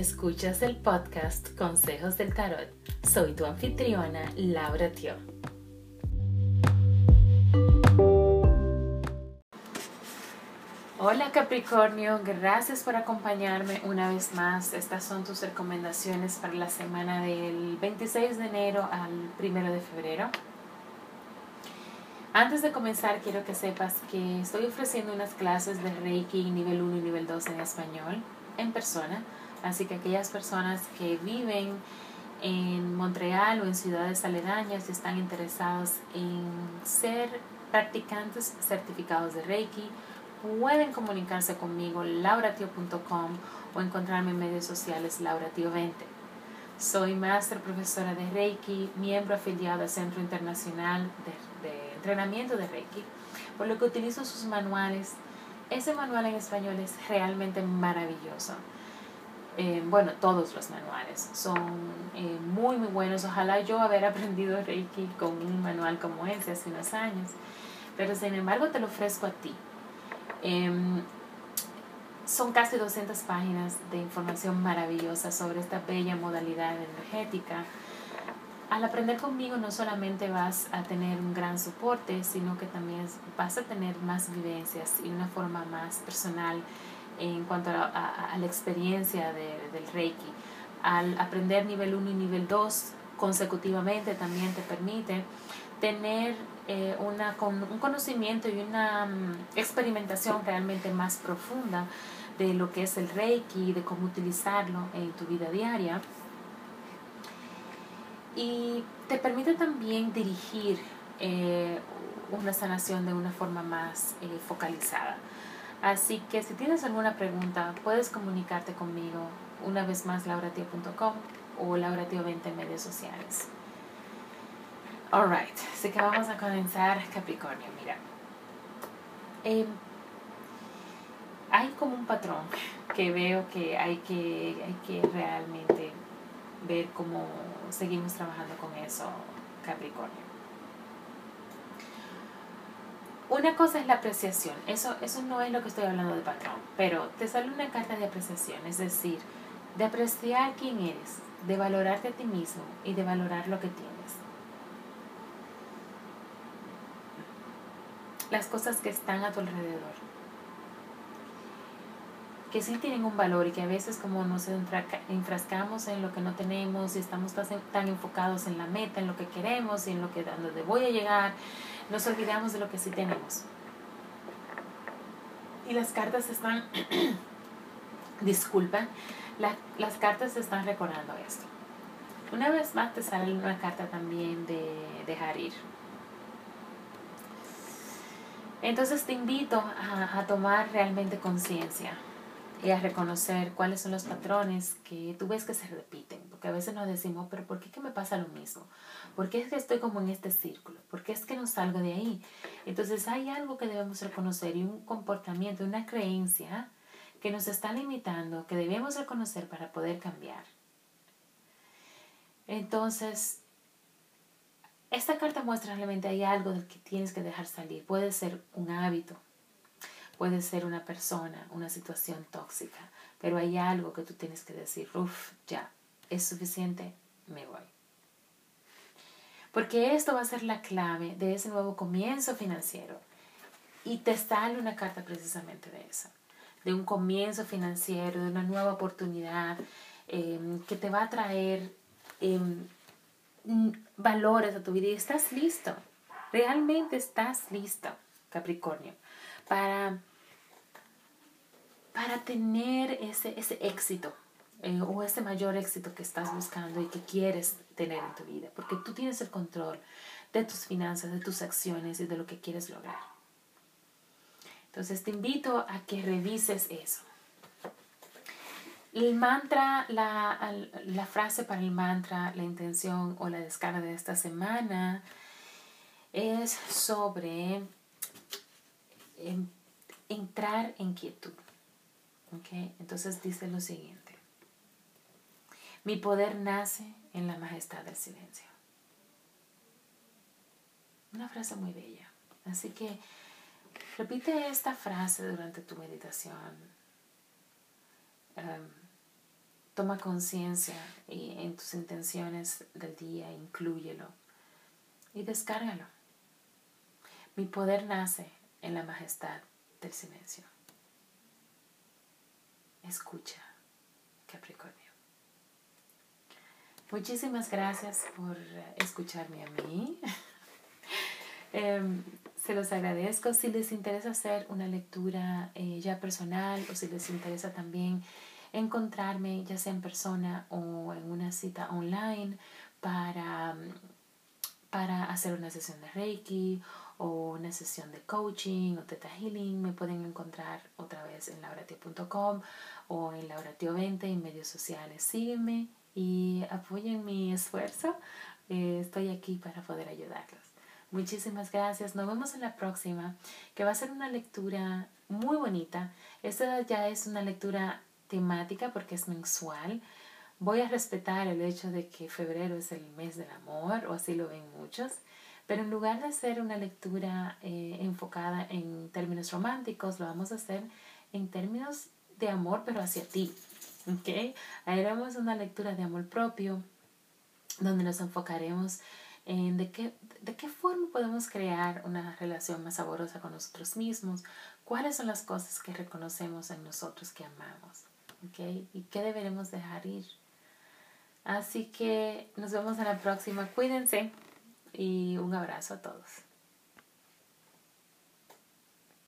Escuchas el podcast Consejos del Tarot. Soy tu anfitriona, Laura Tio. Hola Capricornio, gracias por acompañarme una vez más. Estas son tus recomendaciones para la semana del 26 de enero al 1 de febrero. Antes de comenzar, quiero que sepas que estoy ofreciendo unas clases de Reiki nivel 1 y nivel 2 en español en persona. Así que aquellas personas que viven en Montreal o en ciudades aledañas y están interesados en ser practicantes certificados de Reiki, pueden comunicarse conmigo lauratio.com o encontrarme en medios sociales lauratio20. Soy máster profesora de Reiki, miembro afiliado al Centro Internacional de, de Entrenamiento de Reiki, por lo que utilizo sus manuales. Ese manual en español es realmente maravilloso. Eh, bueno, todos los manuales son eh, muy, muy buenos. Ojalá yo haber aprendido Reiki con un manual como ese hace unos años, pero sin embargo te lo ofrezco a ti. Em, son casi 200 páginas de información maravillosa sobre esta bella modalidad energética. Al aprender conmigo no solamente vas a tener un gran soporte, sino que también vas a tener más vivencias y una forma más personal en cuanto a, la experiencia del Reiki. Al aprender nivel 1 y nivel 2 consecutivamente también te permite tener eh, una, un conocimiento y una mm, experimentación realmente más profunda de lo que es el Reiki, de cómo utilizarlo en tu vida diaria. Y te permite también dirigir eh, una sanación de una forma más eh, focalizada. Así que si tienes alguna pregunta, puedes comunicarte conmigo una vez más lauratio.com o lauratio20 en medios sociales. Alright, así que vamos a comenzar Capricornio. Mira, em, hay como un patrón que veo que hay que, hay que realmente ver cómo seguimos trabajando con eso, Capricornio. Una cosa es la apreciación, eso, eso no es lo que estoy hablando de patrón, pero te sale una carta de apreciación, es decir, de apreciar quién eres, de valorarte a ti mismo y de valorar lo que tienes. Las cosas que están a tu alrededor, que sí tienen un valor y que a veces como nos enfrascamos en lo que no tenemos y estamos tan enfocados en la meta, en lo que queremos y en lo que donde voy a llegar, nos olvidamos de lo que sí tenemos. Y las cartas están, disculpa, las cartas están recordando esto. Una vez más te sale una carta también de dejar ir. Entonces te invito a, a tomar realmente conciencia y a reconocer cuáles son los patrones que tú ves que se repiten. Porque a veces nos decimos, pero ¿por qué que me pasa lo mismo? ¿Por qué es que estoy como en este círculo? ¿Por qué es que no salgo de ahí? Entonces hay algo que debemos reconocer y un comportamiento, una creencia que nos está limitando, que debemos reconocer para poder cambiar. Entonces, esta carta muestra realmente hay algo del que tienes que dejar salir. Puede ser un hábito, puede ser una persona, una situación tóxica, pero hay algo que tú tienes que decir, uff, ya, es suficiente, me voy. Porque esto va a ser la clave de ese nuevo comienzo financiero. Y te sale una carta precisamente de eso, de un comienzo financiero, de una nueva oportunidad em, que te va a traer em, valores a tu vida. Y estás listo, realmente estás listo, Capricornio, para, para tener ese, ese éxito eh, o ese mayor éxito que estás buscando y que quieres tener en tu vida, porque tú tienes el control de tus finanzas, de tus acciones y de lo que quieres lograr. Entonces te invito a que revises eso. El mantra, la, la frase para el mantra, la intención o la descarga de esta semana es sobre em, entrar en quietud. ¿Okay? Entonces dice lo siguiente. Mi poder nace en la majestad del silencio. Una frase muy bella. Así que repite esta frase durante tu meditación. Em, toma conciencia en tus intenciones del día, inclúyelo y descárgalo. Mi poder nace en la majestad del silencio. Escucha, Capricornio. Muchísimas gracias por escucharme a mí. Em, se los agradezco. Si les interesa hacer una lectura eh, ya personal o si les interesa también encontrarme ya sea en persona o en una cita online para, para hacer una sesión de Reiki o una sesión de coaching o Theta Healing, me pueden encontrar otra vez en lauratio.com o en lauratio20 en medios sociales. Sígueme y apoyen mi esfuerzo. Eh, estoy aquí para poder ayudarlos. Muchísimas gracias. Nos vemos en la próxima, que va a ser una lectura muy bonita. Esta ya es una lectura temática porque es mensual. Voy a respetar el hecho de que febrero es el mes del amor, o así lo ven muchos, pero en lugar de hacer una lectura eh, enfocada en términos románticos, lo vamos a hacer en términos de amor, pero hacia ti. ¿ok? Haremos una lectura de amor propio, donde nos enfocaremos en de qué, de qué forma podemos crear una relación más saborosa con nosotros mismos, cuáles son las cosas que reconocemos en nosotros que amamos, ¿ok? Y qué deberemos dejar ir. Así que nos vemos en la próxima. Cuídense y un abrazo a todos.